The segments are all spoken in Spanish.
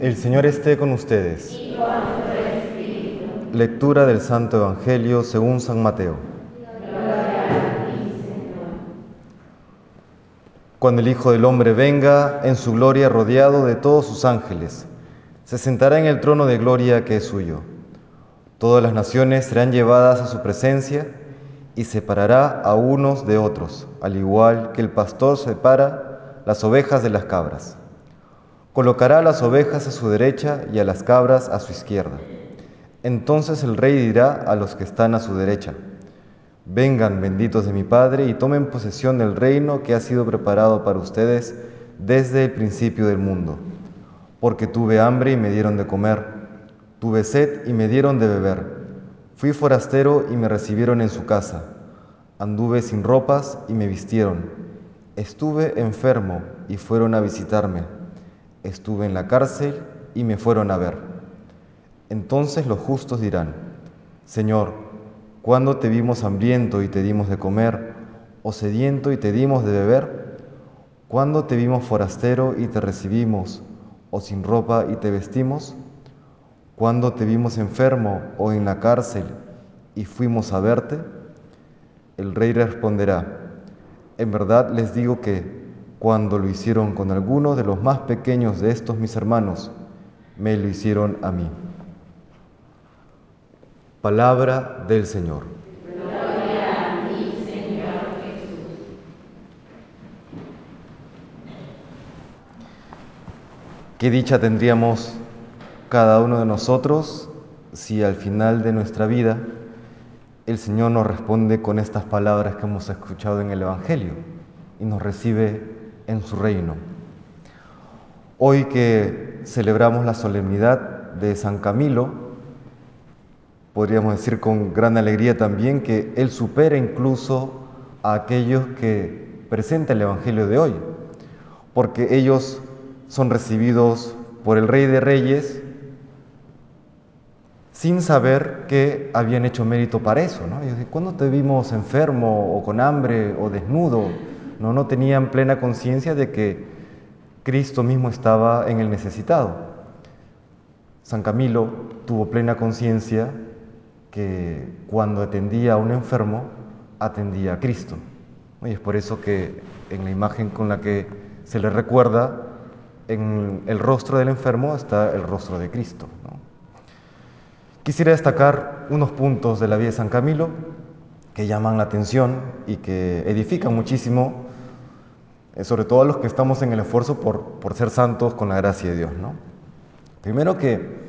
El Señor esté con ustedes. Lectura del Santo Evangelio según San Mateo. Cuando el Hijo del Hombre venga en su gloria rodeado de todos sus ángeles, se sentará en el trono de gloria que es suyo. Todas las naciones serán llevadas a su presencia y separará a unos de otros, al igual que el pastor separa las ovejas de las cabras. Colocará a las ovejas a su derecha y a las cabras a su izquierda. Entonces el rey dirá a los que están a su derecha, vengan benditos de mi Padre y tomen posesión del reino que ha sido preparado para ustedes desde el principio del mundo. Porque tuve hambre y me dieron de comer, tuve sed y me dieron de beber Fui forastero y me recibieron en su casa. Anduve sin ropas y me vistieron. Estuve enfermo y fueron a visitarme. Estuve en la cárcel y me fueron a ver. Entonces los justos dirán, Señor, ¿cuándo te vimos hambriento y te dimos de comer, o sediento y te dimos de beber? ¿Cuándo te vimos forastero y te recibimos, o sin ropa y te vestimos? Cuando te vimos enfermo o en la cárcel y fuimos a verte? El rey responderá, en verdad les digo que cuando lo hicieron con alguno de los más pequeños de estos mis hermanos, me lo hicieron a mí. Palabra del Señor. Gloria a ti, Señor Jesús. Qué dicha tendríamos cada uno de nosotros si al final de nuestra vida el Señor nos responde con estas palabras que hemos escuchado en el Evangelio y nos recibe en su reino. Hoy que celebramos la solemnidad de San Camilo, podríamos decir con gran alegría también que Él supera incluso a aquellos que presenta el Evangelio de hoy, porque ellos son recibidos por el Rey de Reyes sin saber que habían hecho mérito para eso. ¿Cuándo te vimos enfermo o con hambre o desnudo? No, no tenían plena conciencia de que Cristo mismo estaba en el necesitado. San Camilo tuvo plena conciencia que cuando atendía a un enfermo, atendía a Cristo. Y es por eso que en la imagen con la que se le recuerda, en el rostro del enfermo está el rostro de Cristo. Quisiera destacar unos puntos de la vida de San Camilo que llaman la atención y que edifican muchísimo, sobre todo a los que estamos en el esfuerzo por, por ser santos con la gracia de Dios. ¿no? Primero que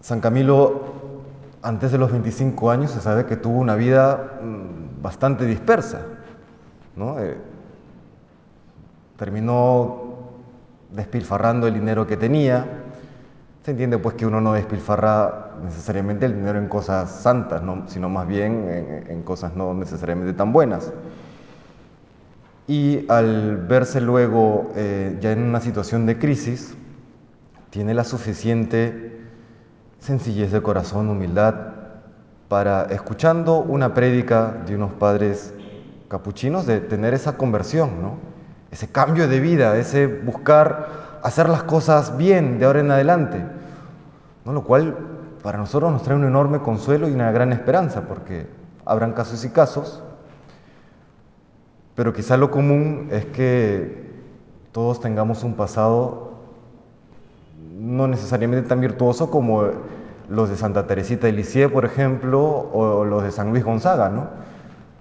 San Camilo, antes de los 25 años, se sabe que tuvo una vida mm, bastante dispersa. ¿no? Eh, terminó despilfarrando el dinero que tenía, se entiende pues que uno no despilfarra necesariamente el dinero en cosas santas, sino más bien en, cosas no necesariamente tan buenas. Y al verse luego eh, ya en una situación de crisis, tiene la suficiente sencillez de corazón, humildad, para, escuchando una prédica de unos padres capuchinos, de tener esa conversión, ¿no? ese cambio de vida, ese buscar hacer las cosas bien de ahora en adelante. ¿no? Lo cual para nosotros nos trae un enorme consuelo y una gran esperanza, porque habrán casos y casos, pero quizá lo común es que todos tengamos un pasado no necesariamente tan virtuoso como los de Santa Teresita de Lisieux, por ejemplo, o los de San Luis Gonzaga, ¿no?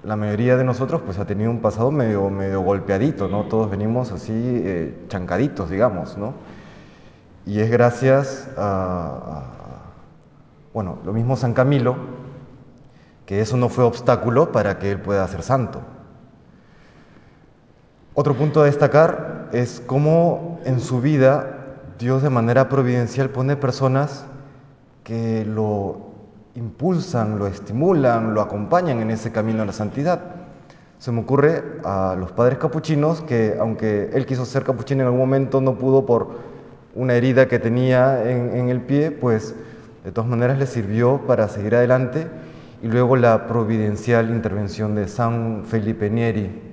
la mayoría de nosotros pues ha tenido un pasado medio, medio golpeadito, ¿no? Todos venimos así eh, chancaditos, digamos, ¿no? Y es gracias a, bueno, lo mismo San Camilo, que eso no fue obstáculo para que él pueda ser santo. Otro punto a destacar es cómo en su vida Dios de manera providencial pone personas que lo impulsan, lo estimulan, lo acompañan en ese camino a la santidad. Se me ocurre a los padres capuchinos que aunque él quiso ser capuchino en algún momento no pudo por una herida que tenía en, el pie, pues de todas maneras le sirvió para seguir adelante y luego la providencial intervención de San Felipe Nieri,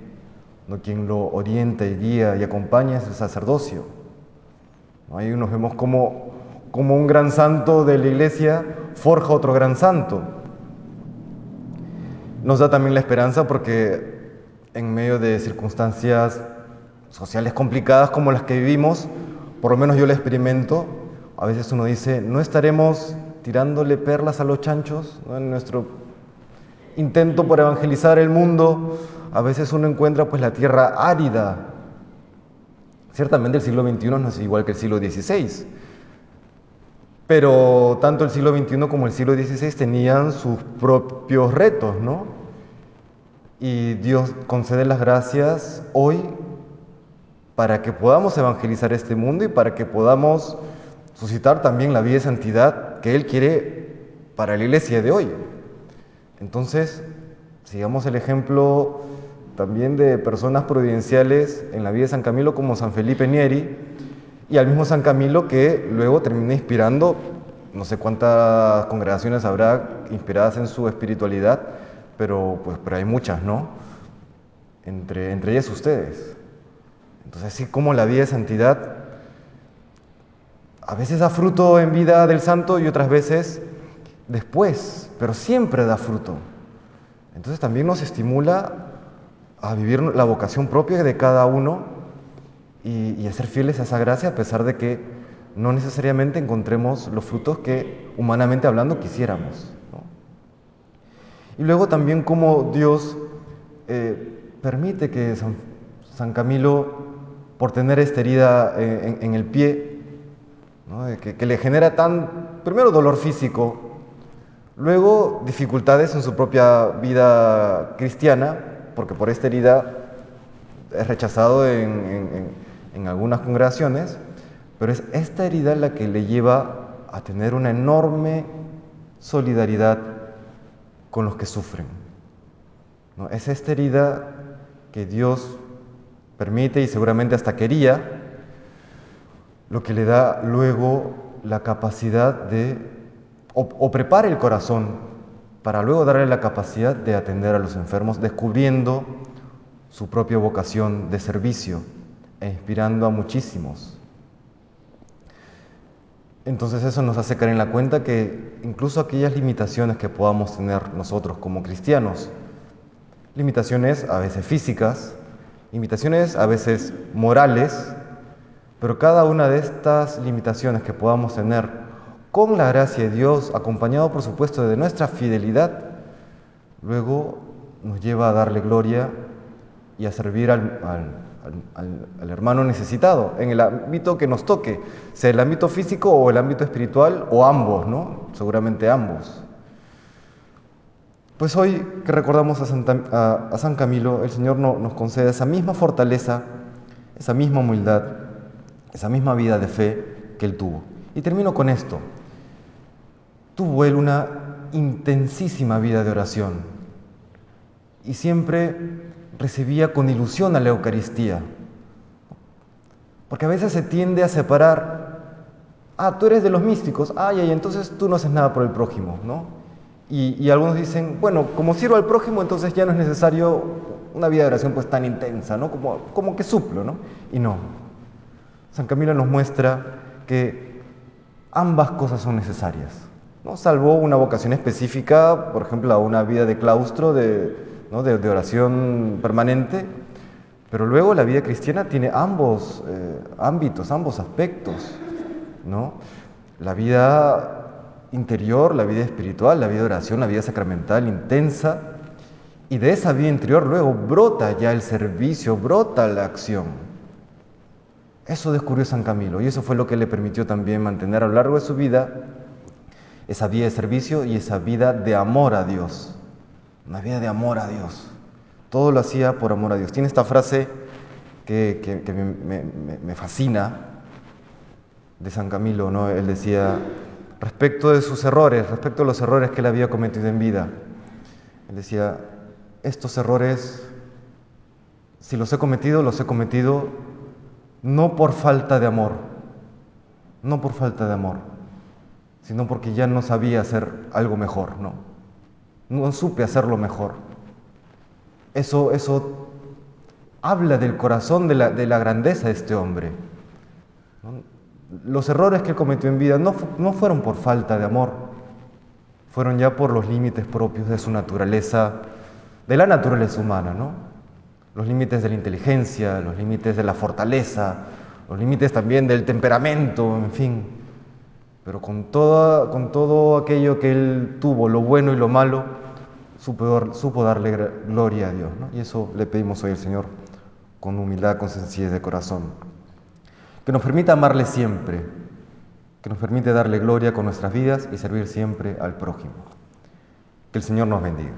quien lo orienta y guía y acompaña es el sacerdocio. Ahí nos vemos como, como un gran santo de la iglesia forja otro gran santo. Nos da también la esperanza porque en medio de circunstancias sociales complicadas como las que vivimos, por lo menos yo lo experimento, a veces uno dice, no estaremos tirándole perlas a los chanchos en nuestro intento por evangelizar el mundo, a veces uno encuentra pues la tierra árida. Ciertamente el siglo XXI no es igual que el siglo XVI, pero tanto el siglo XXI como el siglo XVI tenían sus propios retos, ¿no? Y Dios concede las gracias hoy para que podamos evangelizar este mundo y para que podamos suscitar también la vida de santidad que Él quiere para la iglesia de hoy. Entonces, sigamos el ejemplo también de personas providenciales en la vida de San Camilo como San Felipe Nieri y al mismo San Camilo que luego termina inspirando, no sé cuántas congregaciones habrá inspiradas en su espiritualidad, pero, pues, pero hay muchas, ¿no? Entre, entre ellas ustedes. Entonces, así como la vida de santidad a veces da fruto en vida del santo y otras veces después, pero siempre da fruto. Entonces también nos estimula a vivir la vocación propia de cada uno y, a ser fieles a esa gracia a pesar de que no necesariamente encontremos los frutos que humanamente hablando quisiéramos. Y luego también como Dios eh, permite que San Camilo por tener esta herida eh, en, el pie, que, le genera tan, primero dolor físico, luego dificultades en su propia vida cristiana, porque por esta herida es rechazado en, algunas congregaciones, pero es esta herida la que le lleva a tener una enorme solidaridad con los que sufren. ¿no? Es esta herida que Dios permite y seguramente hasta quería, lo que le da luego la capacidad de, o, prepara el corazón para luego darle la capacidad de atender a los enfermos, descubriendo su propia vocación de servicio e inspirando a muchísimos. Entonces eso nos hace caer en la cuenta que incluso aquellas limitaciones que podamos tener nosotros como cristianos, limitaciones a veces físicas, limitaciones a veces morales, pero cada una de estas limitaciones que podamos tener con la gracia de Dios, acompañado por supuesto de nuestra fidelidad, luego nos lleva a darle gloria y a servir al, hermano necesitado, en el ámbito que nos toque, sea el ámbito físico o el ámbito espiritual, o ambos, ¿no? Seguramente ambos. Pues hoy que recordamos a, San Camilo, el Señor nos concede esa misma fortaleza, esa misma humildad, esa misma vida de fe que Él tuvo. Y termino con esto. Tuvo Él una intensísima vida de oración y siempre recibía con ilusión a la Eucaristía. Porque a veces se tiende a separar, ah, tú eres de los místicos, ay, ay, entonces tú no haces nada por el prójimo, ¿no? Y, algunos dicen, bueno, como sirvo al prójimo, entonces ya no es necesario una vida de oración pues tan intensa, ¿no? Como, como que suplo, ¿no? Y no. San Camilo nos muestra que ambas cosas son necesarias, ¿no? Salvo una vocación específica, por ejemplo, a una vida de claustro, de, oración permanente, pero luego la vida cristiana tiene ambos eh, ámbitos, ambos aspectos, ¿no? La vida interior, la vida espiritual, la vida de oración, la vida sacramental intensa. Y de esa vida interior luego brota ya el servicio, brota la acción. Eso descubrió San Camilo y eso fue lo que le permitió también mantener a lo largo de su vida esa vida de servicio y esa vida de amor a Dios. Una vida de amor a Dios. Todo lo hacía por amor a Dios. Tiene esta frase que, me, fascina de San Camilo, ¿no? Él decía, respecto de sus errores, respecto a los errores que él había cometido en vida. Él decía, estos errores, si los he cometido, los he cometido no por falta de amor, no por falta de amor, sino porque ya no sabía hacer algo mejor, no. No supe hacerlo mejor. Eso, eso habla del corazón de la, de la grandeza de este hombre. los errores que cometió en vida no, no fueron por falta de amor, fueron ya por los límites propios de su naturaleza, de la naturaleza humana, ¿no? Los límites de la inteligencia, los límites de la fortaleza, los límites también del temperamento, en fin. Pero con, toda, con todo aquello que él tuvo, lo bueno y lo malo, supo, darle gloria a Dios. Y eso le pedimos hoy al Señor con humildad, con sencillez de corazón. Que nos permita amarle siempre, que nos permite darle gloria con nuestras vidas y servir siempre al prójimo. Que el Señor nos bendiga.